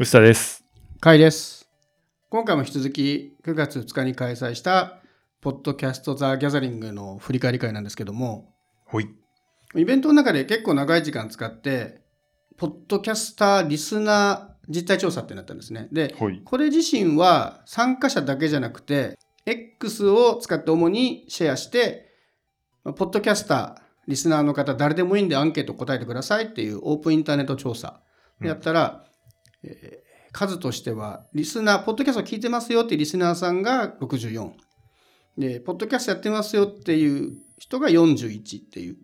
臼田です。甲斐です。今回も引き続き9月2日に開催したポッドキャストザ・ギャザリングの振り返り会なんですけども、ほい。イベントの中で結構長い時間使って、ポッドキャスターリスナー実態調査ってなったんですね。で、ほい。これ自身は参加者だけじゃなくて、X を使って主にシェアして、まあポッドキャスター、リスナーの方、誰でもいいんでアンケート答えてくださいっていうオープンインターネット調査でやったら、えー数としては、リスナー、ポッドキャスト聞いてますよっていうリスナーさんが64。で、ポッドキャストやってますよっていう人が41っていう。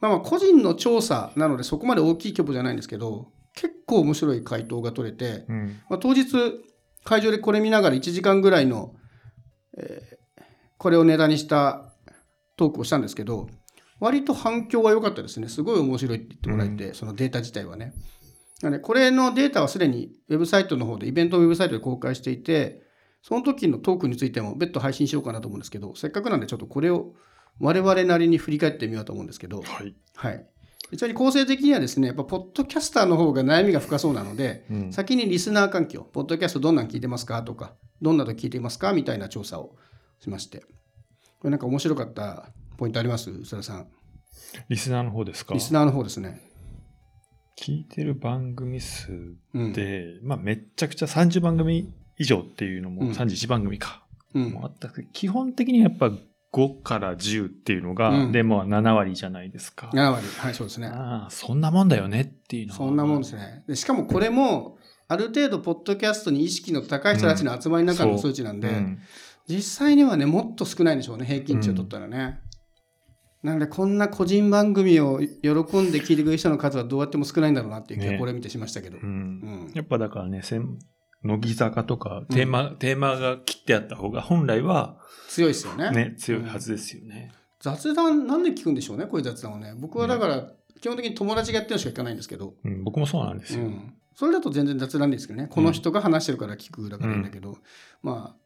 まあまあ個人の調査なのでそこまで大きい規模じゃないんですけど、結構面白い回答が取れて、うん。まあ、当日会場でこれ見ながら1時間ぐらいの、えーこれをネタにしたトークをしたんですけど割と反響は良かったですねすごい面白いって言ってもらえて、そのデータ自体はねなのでこれのデータはすでにウェブサイトの方でイベントのウェブサイトで公開していてその時のトークについても別途配信しようかなと思うんですけどせっかくなんでちょっとこれを我々なりに振り返ってみようと思うんですけど、はい。はい。ちなみに構成的にはですね、やっぱポッドキャスターの方が悩みが深そうなので、うん先にリスナー環境、ポッドキャストどんなん聞いてますかとか、どんなと聞いてますかみたいな調査をしまして。これなんか面白かったポイントあります？宇佐田さん。リスナーの方ですか？リスナーの方ですね。聞いてる番組数うん。で、まあめっちゃくちゃ30番組以上っていうのもうん31番組か。うんもあったけど基本的にはやっぱ5から10っていうのが、うんでも7割じゃないですか。7割。はい、そうですね。ああ、そんなもんだよねっていうのはそんなもんですね。でしかもこれも、ある程度、ポッドキャストに意識の高い人たちの集まりの中の数値なんで、うん実際にはねもっと少ないんでしょうね平均値を取ったらね、なのでこんな個人番組を喜んで聞いてくれる人の数はどうやっても少ないんだろうなっていう気がねこれ見てしましたけど、ううん。んやっぱだからね、せん乃木坂とかテーマ、テーマが切ってあった方が本来は強いですよね。ね、強いはずですよね。雑談なんで聞くんでしょうねこういう雑談をね。僕はだから基本的に友達がやってるのしか聞かないんですけど、うん、僕もそうなんですよ。うん、それだと全然雑談ですけどね。この人が話してるから聞くだからいいんだけど、まあ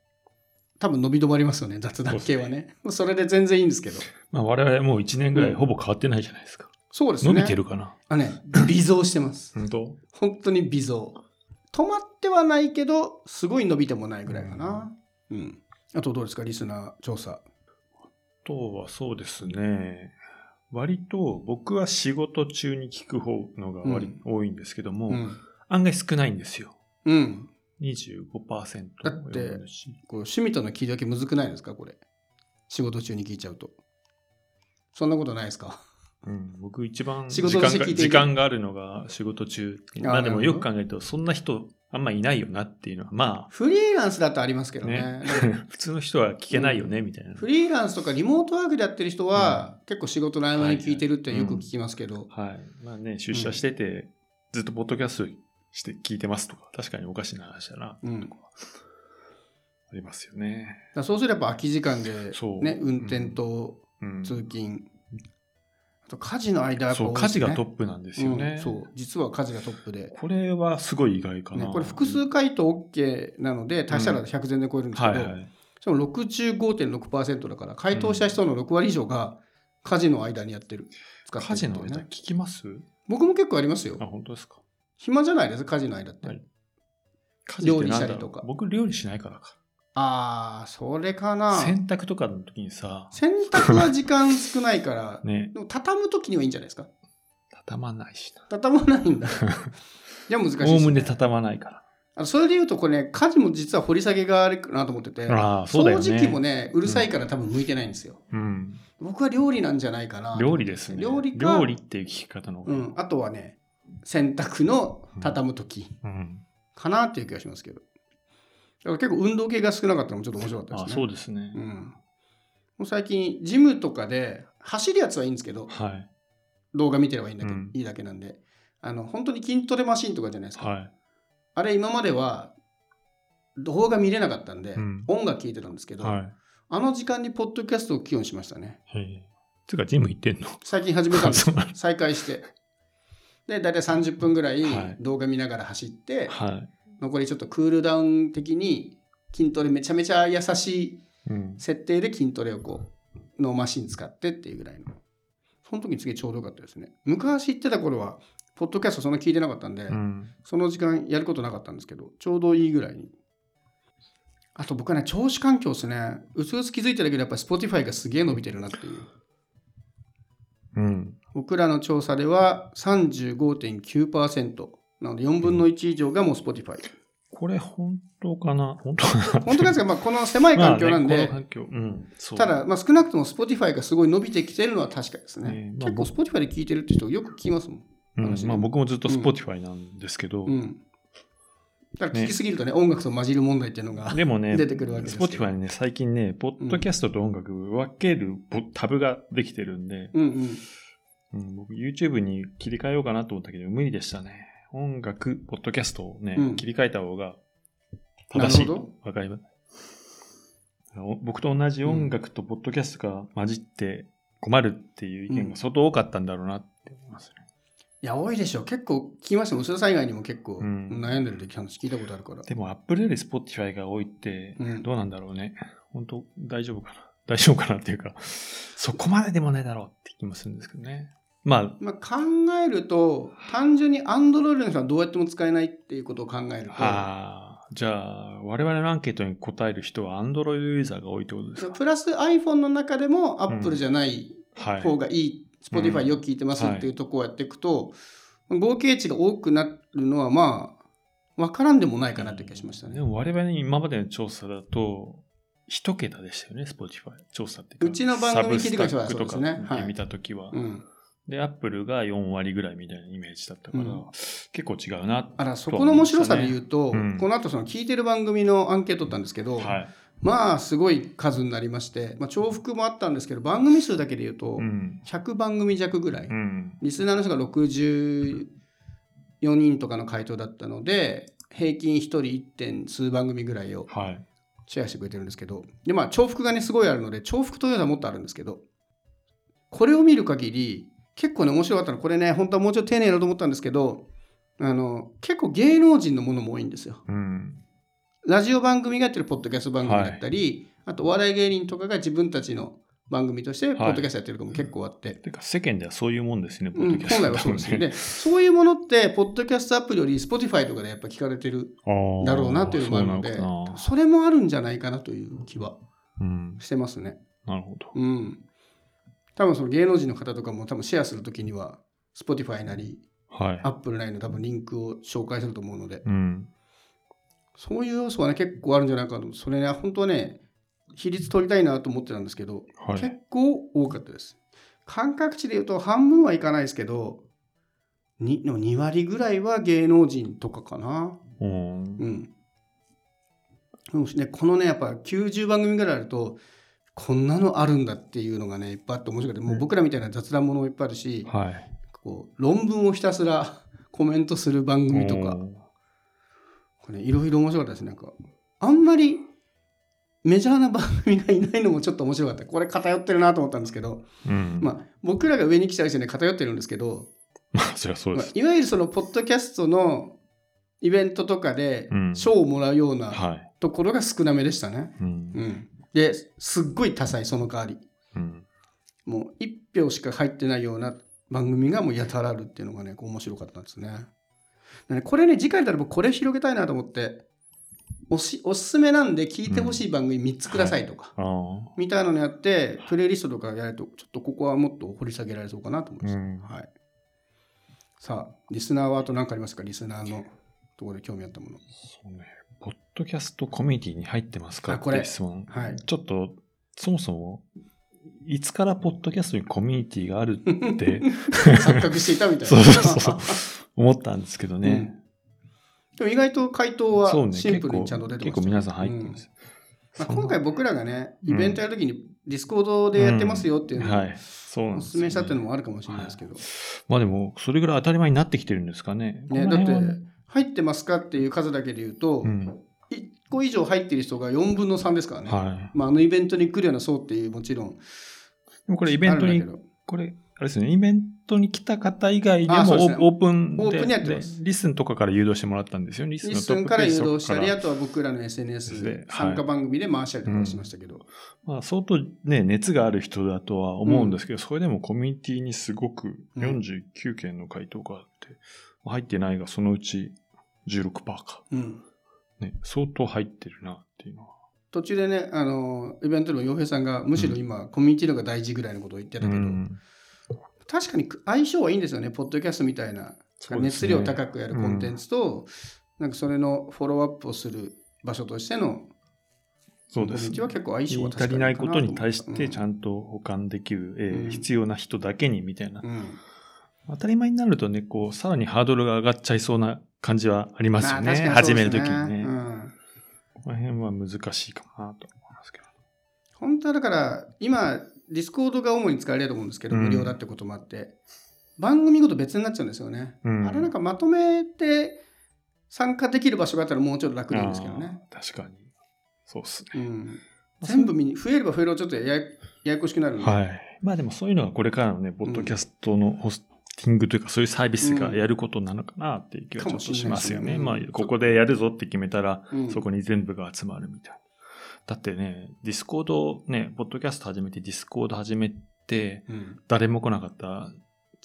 多分伸び止まりますよね雑談系はねそれで全然いいんですけどまあ我々もう1年ぐらいほぼ変わってないじゃないですか。そうですね伸びてるかな？あね微増してます本当？本当に微増。止まってはないけど、すごい伸びてもないぐらいかな。うん。あとどうですか、リスナー調査。あとはそうですね。割と僕は仕事中に聞く方のが割、多いんですけども、うん。案外少ないんですよ。うん。25%だってこう趣味との切り分けむずくないですか、これ。仕事中に聞いちゃうと。そんなことないですか？うん、僕一番仕時間が時間があるのが仕事中。まあでもよく考えるとそんな人あんまいないよなっていうのはまフリーランスだとありますけあどね。ね、普通の人は聞けないよねみたいな。フリーランスとかリモートワークでやってる人は、結構仕事の合間に聞いてるってよく聞きますけど、はい。まあね、出社してて、ずっとポッドキャストして聞いてますとか、確かにおかしな話だな、うんとか、ありますよね。だそうすれば空き時間で、ね、運転とうん。通勤、あと家事の間やっぱそう、家事がトップなんですよね。うんそう実は家事がトップで、これはすごい意外かな。ね、これ複数回答 OK なので足したら100全然超えるんですけど、はいはい。その65.6%だから回答した人の6割以上が家事の間にやってる使って家るっていうね事の間聞きます？僕も結構ありますよあ、本当ですか？暇じゃないです家事の間って、はい家事料理したりとか僕料理しないからか。ああそれかな洗濯とかの時にさ、洗濯は時間少ないから ね、でも畳む時にはいいんじゃないですか畳まないしな。畳まないんだ じゃあ難しいおおむね畳まないから。それで言うとこれね家事も実は掘り下げがあるかなと思っててああ、そうだよね。掃除機もねうるさいから多分向いてないんですよ、うん。僕は料理なんじゃないかな料理ですね。料理か料理っていう聞き方の方が。うん、あとはね洗濯の畳む時うん。かなっていう気がしますけどだから結構運動系が少なかったのもちょっと面白かったですあねそうですね。うん、もう最近ジムとかで走るやつはいいんですけどはい。動画見てればいいんだけど、うんいいだけなんであの本当に筋トレマシンとかじゃないですか、はい。あれ今までは動画見れなかったんで、うん音楽聴いてたんですけど、はい。あの時間にポッドキャストを起用しましたね。つうか、ジム行ってんの？最近始めたんです再開してで大体30分ぐらいはい動画見ながら走って、はい。残りちょっとクールダウン的に筋トレめちゃめちゃ優しいうん。設定で筋トレをこうのマシン使ってっていうぐらいのその時に次ちょうどよかったですね昔行ってた頃はポッドキャストそんな聞いてなかったんで、うん。その時間やることなかったんですけど、ちょうどいいぐらいに。あと僕はね、聴取環境ですね。うつうつ気づいてるけど、やっぱり Spotify がすげえ伸びてるなっていう。うん。僕らの調査では35.9%。なので4分の1以上がもう Spotify。これ本当かな？本当かな？本当ですか、まあ、この狭い環境なんで、まあね。うん。ただ、まあ、少なくとも Spotify がすごい伸びてきてるのは確かですね。ねまあ結構 Spotify で聞いてるって人よく聞きますもん。うんまあ僕もずっと Spotify なんですけど、うん。だから聞きすぎるとね、音楽と混じる問題っていうのが。でもね、出てくるわけですけど Spotify にね、最近ね、ポッドキャストと音楽分けるボタブができてるんで、うんうん。うん、僕 YouTube に切り替えようかなと思ったけど、無理でしたね。音楽、ポッドキャストをね、うん切り替えた方が正しい。わかります。お僕と同じ音楽とポッドキャストが混じって困るっていう意見が相当多かったんだろうなって思いますね。いや、多いでしょ。結構聞きましたもん。薄田さん以外にも結構うん悩んでるって話聞いたことあるから。でも Apple より Spotify が多いってうんどうなんだろうね。本当大丈夫かな大丈夫かなっていうか、そこまででもないだろうって気もするんですけどね。まあ、まあ、考えると、単純に Android の人はどうやっても使えないっていうことを考えると、ああ、じゃあ、我々のアンケートに答える人は Android ユーザーが多いってことですか？プラス iPhone の中でも Apple じゃないはい。方がいい、Spotify よく聞いてますっていうところをやっていくと、合計値が多くなるのはまあ、わからんでもないかなって気がしましたね。でも我々に今までの調査だと、一桁でしたよね、Spotify。調査っていうちの番組聞いてくれた人はそうですねはいたときは。うん。で、Apple が4割ぐらいみたいなイメージだったから、うん結構違うな。あら、そこの面白さで言うと、うんこの後その聞いてる番組のアンケート取ったんですけど、はい。まあ、すごい数になりまして、まあ、重複もあったんですけど、番組数だけで言うとう、ん。100番組弱ぐらい、うん。リスナーの人が64人とかの回答だったので、平均1人 1. 点数番組ぐらいをはい。シェアしてくれてるんですけど、で、まあ、重複がね、すごいあるので、重複というのはもっとあるんですけど、これを見る限り、結構ね、面白かったの、これね、本当はもうちょっと丁寧だと思ったんですけど、あの、結構芸能人のものも多いんですよ。うん。ラジオ番組がやってるポッドキャスト番組だったり、あとお笑い芸人とかが自分たちの番組としてポッドキャストやってるのも結構あって、てか、世間ではそういうもんですね、ポうん、ッドキャスト本来はそうですよね。ね。そういうものって、ポッドキャストアプリより Spotify とかでやっぱ聞かれてるだろうなというのもあるのでそそれもあるんじゃないかなという気はうん。してますね。なるほど。うん。多分その芸能人の方とかも多分シェアするときには、Spotify なり、はい。Apple なりの多分リンクを紹介すると思うので、うん。そういう要素はね、結構あるんじゃないかと。それね、本当はね、比率取りたいなと思ってたんですけど、はい。結構多かったです。感覚値で言うと半分はいかないですけど、2, の2割ぐらいは芸能人とかかな。うんうん。ね、このね、やっぱ90番組ぐらいあると、こんなのあるんだっていうのがね、いっぱいあって面白くて、もう僕らみたいな雑談ものもいっぱいあるし、はい。こう論文をひたすら コメントする番組とか、これいろいろ面白かったですね。なんか、あんまりメジャーな番組がいないのもちょっと面白かった。これ偏ってるなと思ったんですけど、うん。ままあ、僕らが上に来たりしてね、偏ってるんですけど、あ、そりゃそうです。まあいわゆるその、ポッドキャストのイベントとかでうん賞をもらうようなはい。ところが少なめでしたね。うんう。ん。で、すっごい多彩、その代わり。うん。もう1票しか入ってないような番組がもうやたらあるっていうのがね、こう面白かったんですね。これね、次回だったら僕これ広げたいなと思って、おしおすすめなんで聞いてほしい番組3つくださいとか。みたいなのやって、プレイリストとかやると、ちょっとここはもっと掘り下げられそうかなと思います。うんはい。さあ、リスナーはあと何かありますか？リスナーのところで興味あったもの。そうね。ポッドキャストコミュニティに入ってますか？あこれって質問。はいちょっと、そもそも、いつからポッドキャストにコミュニティがあるって 錯覚していたみたいな。そうそうそう思ったんですけどね。うんでも意外と回答は。シンプルにちゃんと出てました結構皆さん入ってます。まあ、今回僕らがね、うんイベントやるときにディスコードでやってますよっていうのをはい。そうお勧めしたっていうのもあるかもしれないですけど。まあでも、それぐらい当たり前になってきてるんですかね。ね、こだって入ってますかっていう数だけで言うと、うん。1個以上入ってる人が4分の3ですからね。はい。まあ、あのイベントに来るような層っていうもちろんでもこれイベントにあるんだけどこれ、あれですね、イベントに来た方以外でもオープンでオープンにやってます。でリスンとかから誘導してもらったんですよ。リスンリスンから誘導したり、あとは僕らの SNS で参加番組で回したりとかしましたけど。まあ、相当ね、熱がある人だとは思うんですけど、それでもコミュニティにすごくうん49件の回答があって、入ってないがそのうち16%か。うん。ね、相当入ってるなっていうのは。途中でね、あの、イベントでも洋平さんが、むしろ今、コミュニティのが大事ぐらいのことを言ってたけど、うん確かに相性はいいんですよね、ポッドキャストみたいな、ね。熱量高くやるコンテンツと、なんかそれのフォローアップをする場所としてのそうです。は結構相性は足りないことに対してちゃんんと保管できる、えーうん。必要な人だけにみたいな。うん、当たり前になるとね、こう、さらにハードルが上がっちゃいそうな感じはありますよね。まあ確かに始めるときにね。うん。この辺は難しいかなと思いますけど。本当はだから今ディスコードが主に使われると思うんですけど、うん無料だってこともあって番組ごと別になっちゃうんですよね、うんあれなんかまとめて参加できる場所があったらもうちょっと楽なんですけどね、確かに。そうっすね。うん、全部見に増えれば増えるほどちょっとややややこしくなるんで、はい。まあでもそういうのはこれからのね、ポッドキャストのホスティングというか、そういうサービスがやることなのかなっていう気はちょっとしますよね。まあここでやるぞって決めたら、うんそこに全部が集まるみたいな。だってね、ディスコードね、ポッドキャスト始めて、ディスコード始めて、うん、誰も来なかった。ら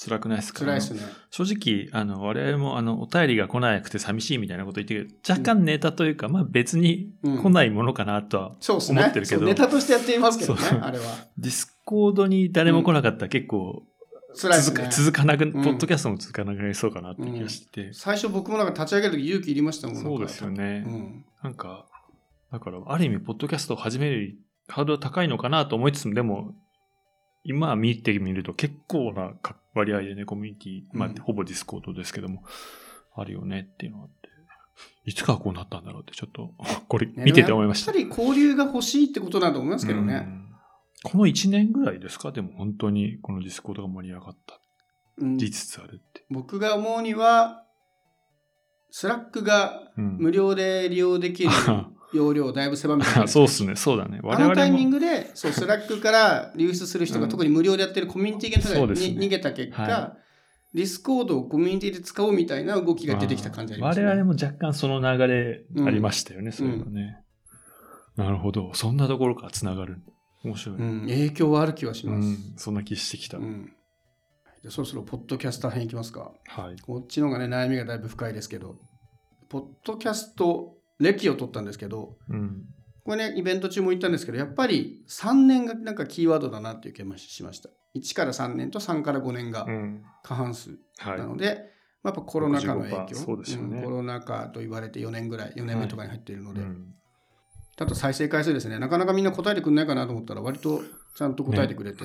辛くないですか辛いですね。正直、あの、我々も、あの、お便りが来なくて寂しいみたいなこと言ってるけど、若干ネタというか、まあ別に来ないものかなとは、思ってるけど。そうネタとしてやっていますけどねあれは。ディスコードに誰も来なかったら結構辛いですね。続かなく、ん。ポッドキャストも続かなくなりそうかなって気がして。て、最初僕もなんか立ち上げる時勇気いりましたもんそうですよね。うん。なんか、だから、ある意味、ポッドキャストを始めるハードル高いのかなと思いつつも、でも、今見てみると結構なか割合でね、コミュニティ、まあうん、ほぼディスコードですけども、あるよねっていうのがあって、いつからこうなったんだろうって、ちょっと、これ見てて思いました。やっぱり交流が欲しいってことだと思いますけどね。うんこの1年ぐらいですか？でも本当にこのディスコードが盛り上がった。うんりつつあるって。僕が思うには、スラックがうん無料で利用できる 容量をだいぶ狭めてる そうっすね、そうだね。我々もあのタイミングで、そう、スラックから流出する人がうん特に無料でやってるコミュニティがそうですねに逃げた結果、はディスコードをコミュニティで使おうみたいな動きが出てきた感じありますね。我々も若干その流れありましたよね、そういうのね。なるほど。そんなところから繋がる。面白い。うん、影響はある気はしうます。ん、そんな気してきた。うんそろそろポッドキャスター編いきますか。はい。こっちの方がね、悩みがだいぶ深いですけど、ポッドキャスト歴を取ったんですけど、うん。これね、イベント中も言ったんですけど、やっぱり3年がなんかキーワードだなっていう気がしました。1から3年と3から5年がうん。過半数はいな。ので、まあやっぱコロナ禍の影響、65%そうんコロナ禍と言われて4年ぐらい、4年目とかに入っているので、うんあと再生回数ですね、なかなかみんな答えてくれないかなと思ったら、割とちゃんと答えてくれて、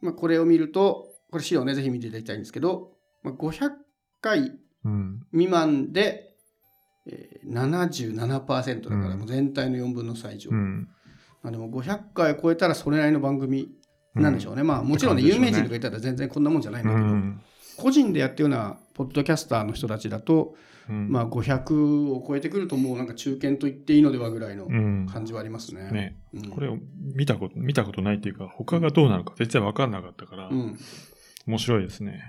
まあこれを見ると、これ資料ね、ぜひ見ていただきたいんですけど、まあ、500回うん。未満で、えー、77%だからうんもう全体の4分の3以上、うん。まあ、でも500回超えたらそれなりの番組なんでしょうね、まあもちろんねね有名人とかいたら全然こんなもんじゃないんうだけど、ん。個人でやってるようなポッドキャスターの人たちだと、うんまあ500を超えてくるともうなんか中堅と言っていいのではぐらいのうん。感じはありますね。ね。うんこれを見たこと、見たことないっていうか、他がどうなのか絶対分かんなかったからう、ん、面白いですね。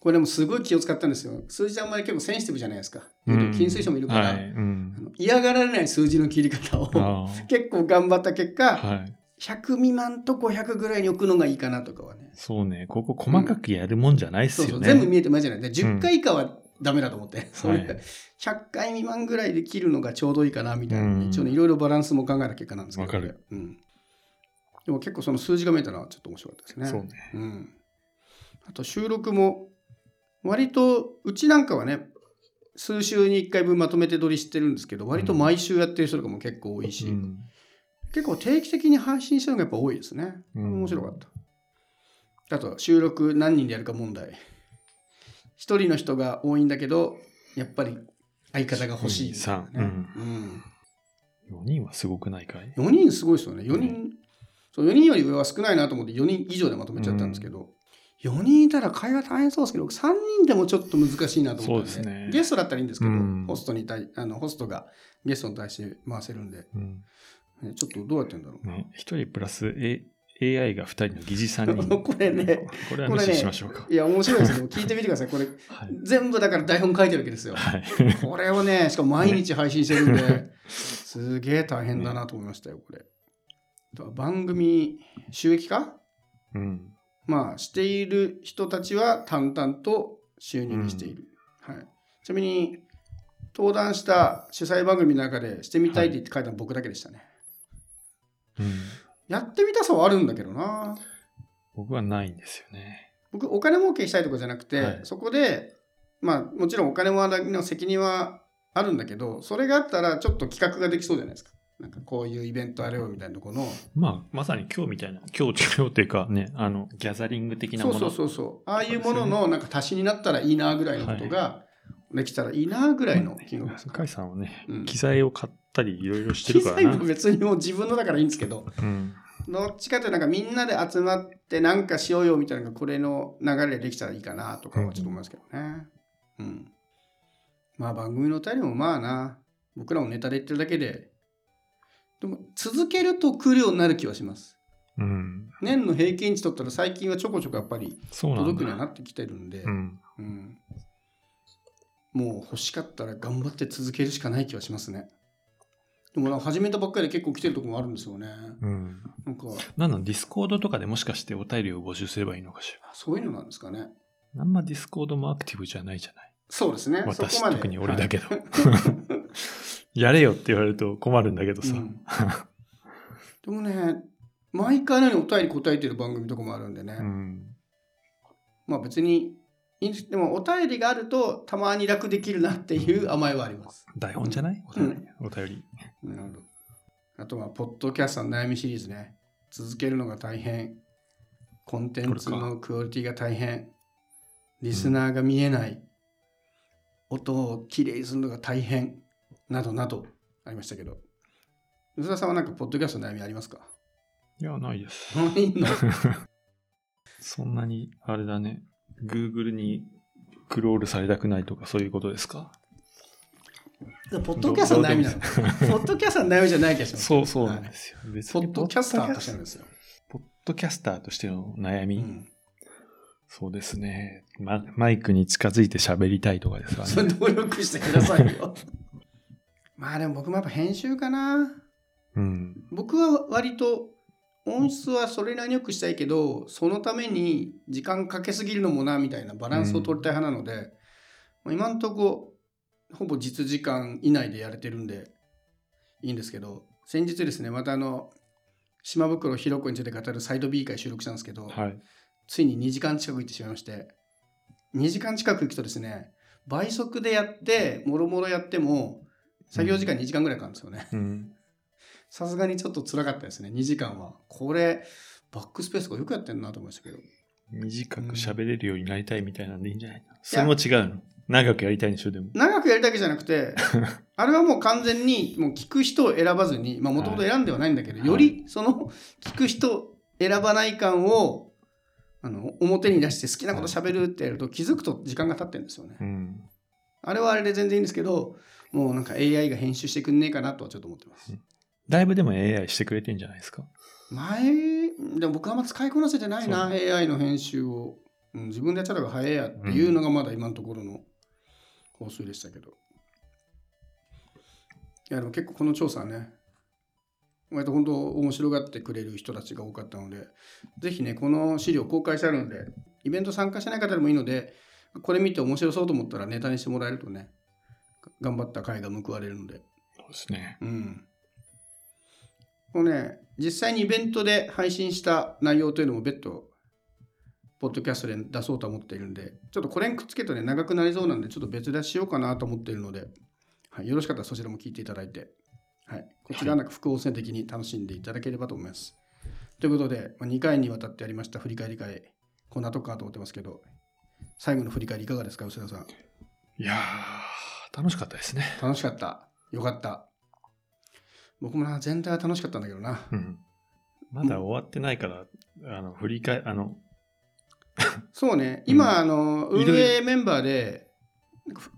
これでもすごい気を使ったんですよ。数字あんまり結構センシティブじゃないですか。うん気にする人もいるから、はい。うん嫌がられない数字の切り方をあ 結構頑張った結果、あ。はい。100未満と500ぐらいに置くのがいいかなとかはね。そうね。ここ細かくやるもんじゃないっすそうそう、よね。全部見えてないじゃない。で10回以下はダメだと思って。それはい100回未満ぐらいで切るのがちょうどいいかなみたいな、うん一応ね、いろいろバランスも考えた結果なんですけど、わかるうん。でも結構その数字が見えたのはちょっと面白かったですね。そうね。うん。あと収録も、割と、うちなんかはね、数週に1回分まとめて撮りしてるんですけど、割と毎週やってる人とかも結構多いし、うん。結構定期的に配信してるのがやっぱ多いですね。うん。面白かった。あと、収録何人でやるか問題。一人の人が多いんだけど、やっぱり相方が欲しい、三うん。4人はすごくないかい？うん、4人すごいですよね。4人、そう4人より上は少ないなと思って4人以上でまとめちゃったんですけど、4人いたら会話大変そうですけど、3人でもちょっと難しいなと思ったんで、そうですねゲストだったらいいんですけど、うんホストに対あのホストがゲストに対して回せるんで、うんねちょっとどうやってんだろう。ね、1人プラス、A、AI が2人の疑似さんに。これね、これは無視しましょうか。いや、面白いですよ。聞いてみてください。これ、はい。全部だから台本書いてるわけですよ。はい。これをね、しかも毎日配信してるんで、すげえ大変だなと思いましたよ、これ。番組収益化？うん。まあ、している人たちは淡々と収入にしている。はい、ちなみに、登壇した主催番組の中でしてみたいって言って書いたの僕だけでしたね。うん。やってみたさはあるんだけどな。僕はないんですよね。僕、お金儲けしたいとかじゃなくて、はいそこで、まあ、もちろんお金もの責任はあるんだけど、それがあったらちょっと企画ができそうじゃないですか。なんかこういうイベントあれよみたいなところの。まあ、まさに今日みたいな、今日、今日っていうかね、あの、ギャザリング的なもの。そうそうそうそう。ああいうもののなんか足しになったらいいなぐらいのことができたらいいなぐらいの金額ですか。甲斐さんはね、うん機材を買ったりいろいろして機るからな。材も別にもう自分のだからいいんですけど、うん。どっちかというとなんかみんなで集まってなんかしようよみたいなのがこれの流れでできたらいいかなとかはちょっと思いますけどね。うん。まあ番組のお便りもまあな、僕らもネタで言ってるだけで、でも続けると来るようになる気はします。うん。年の平均値取ったら最近はちょこちょこやっぱり。届くようになってきてるんで、うん。うん、もう欲しかったら頑張って続けるしかない気はしますね。でも始めたばっかりで結構来てるところもあるんですよね。うん。なんか、なんなんディスコードとかでもしかしてお便りを募集すればいいのかしら？そういうのなんですかね。あんまディスコードもアクティブじゃないじゃない？そうですね。私特に俺だけどはいやれよって言われると困るんだけどさ。うんでもね、毎回のようにお便り答えてる番組とかもあるんでね。うん。まあ別にでもお便りがあるとたまに楽できるなっていう甘えはあります。台本じゃない？おうん便り。お便り。なるほど。あとは、ポッドキャストの悩みシリーズね。続けるのが大変。コンテンツのクオリティが大変。リスナーが見えない。音をきれいにするのが大変。などなどありましたけど。吉田さんはなんか、ポッドキャストの悩みありますか？いや、ないです。ないの？そんなに、あれだね。Google にクロールされたくないとかそういうことですか？ポッドキャストの悩みなの？ポッドキャストの悩みじゃない気がします。そうそうなんですよ。別にポッドキャスターとしてなんですよ。ポッドキャスターとしての悩み、うん。そうですね、ま。マイクに近づいて喋りたいとかですかね。それ努力してくださいよ。まあでも僕もやっぱ編集かな。うん。僕は割と音質はそれなりによくしたいけどそのために時間かけすぎるのもなみたいなバランスを取りたい派なので、まあ今んとこほぼ実時間以内でやれてるんでいいんですけど先日ですねまたあの島袋ひろ子について語るサイド B 会収録したんですけど、はい。ついに2時間近く行ってしまいまして2時間近く行くとですね倍速でやってもろもろやっても作業時間2時間ぐらいかかるんですよね。うん。さすがにちょっと辛かったですね、2時間は。これ、バックスペースがよくやってんなと思いましたけど。短く喋れるようになりたいみたいなんでいいんじゃないの、それも違うの？長くやりたいんでしょ、でも。長くやりたいわけじゃなくて、あれはもう完全にもう聞く人を選ばずに、まあもともと選んではないんだけど、はいよりその聞く人選ばない感をあの表に出して好きなこと喋るってやると気づくと時間が経ってるんですよね。うん。あれはあれで全然いいんですけど、もうなんか AI が編集してくんねえかなとはちょっと思ってます。だいぶでも AI してくれてんじゃないですか？前、でも僕はあんま使いこなせてないな、そ AI の編集を、うん。自分でやっちゃった方が早いやっていうのがまだ今のところの放水でしたけど。いや、でも結構この調査はね、割と本当面白がってくれる人たちが多かったので、ぜひね、この資料公開してあるので、イベント参加してない方でもいいので、これ見て面白そうと思ったらネタにしてもらえるとね、頑張った回が報われるので、そうですね。うん。このね、実際にイベントで配信した内容というのも別途、ポッドキャストで出そうと思っているんで、ちょっとこれにくっつけるとね、長くなりそうなんで、ちょっと別出ししようかなと思っているので、はい、よろしかったらそちらも聞いていただいて、はい、こちらはなんか副音声的に楽しんでいただければと思います。ということで、まあ、2回にわたってやりました振り返り会、こんなとこかと思ってますけど、最後の振り返りいかがですか、吉田さん。いやー、楽しかったですね。楽しかった。よかった。僕もな、全体は楽しかったんだけどな。うん。まだ終わってないから、あの、振り返、あの、そうね、うん今、あの運営メンバーで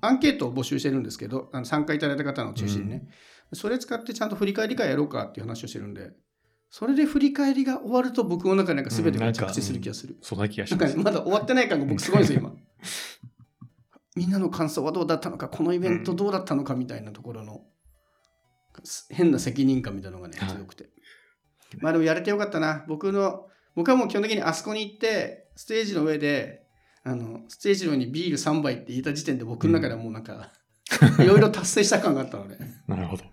アンケートを募集してるんですけど、あの参加いただいた方の中心にね、それ使ってちゃんと振り返り会やろうかっていう話をしてるんで、それで振り返りが終わると僕の中でなんか全てが着地する気がする。そんな気がしなんかます。まだ終わってない感が僕すごいんですよ、今。みんなの感想はどうだったのか、このイベントどうだったのかみたいなところの、変な責任感みたいなのがね、はい強くて。まあでもやれてよかったな。僕の、僕はもう基本的にあそこに行って、ステージの上で、あの、ステージの上にビール3杯って言った時点で僕の中ではもうなんか、いろいろ達成した感があったので、なるほど。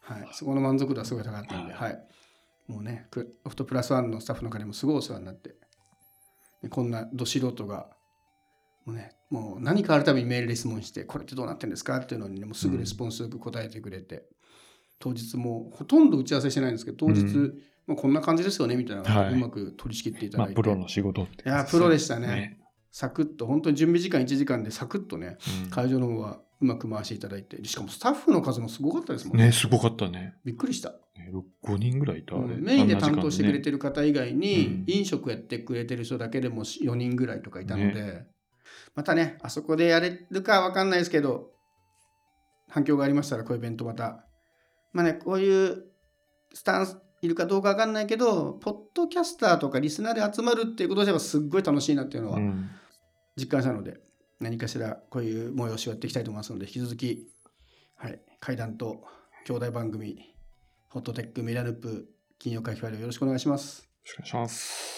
はい、そこの満足度はすごい高かったんで、はい。もうね、クロフトプラスワンのスタッフの方にもすごいお世話になって、でこんなど素人が、もうね、もう何かあるたびにメールで質問して、これってどうなってんですかっていうのにね、もうすぐレスポンスよく答えてくれて、当日もうほとんど打ち合わせしてないんですけど、当日、うんまあ、こんな感じですよねみたいなうまく取り仕切っていただい、て。まあプロの仕事っていやプロでしたねね。サクッと、本当に準備時間1時間でサクッとね、うん会場の方はうまく回していただいて、しかもスタッフの数もすごかったですもんね。ね、すごかったね。びっくりした。ね5人ぐらいいた。メインで担当してくれてる方以外に、うん飲食やってくれてる人だけでも4人ぐらいとかいたので、またね、あそこでやれるかわかんないですけど、反響がありましたら、こういうイベントまた、まあね、こういうスタンスいるかどうかわかんないけど、ポッドキャスターとかリスナーで集まるっていうことではすっごい楽しいなっていうのはうん実感したので、何かしらこういう催しをやっていきたいと思いますので、引き続き、はい、階段と兄弟番組、ホットテックメディアループ金曜会ファイルよろしくお願いします。よろしくお願いします。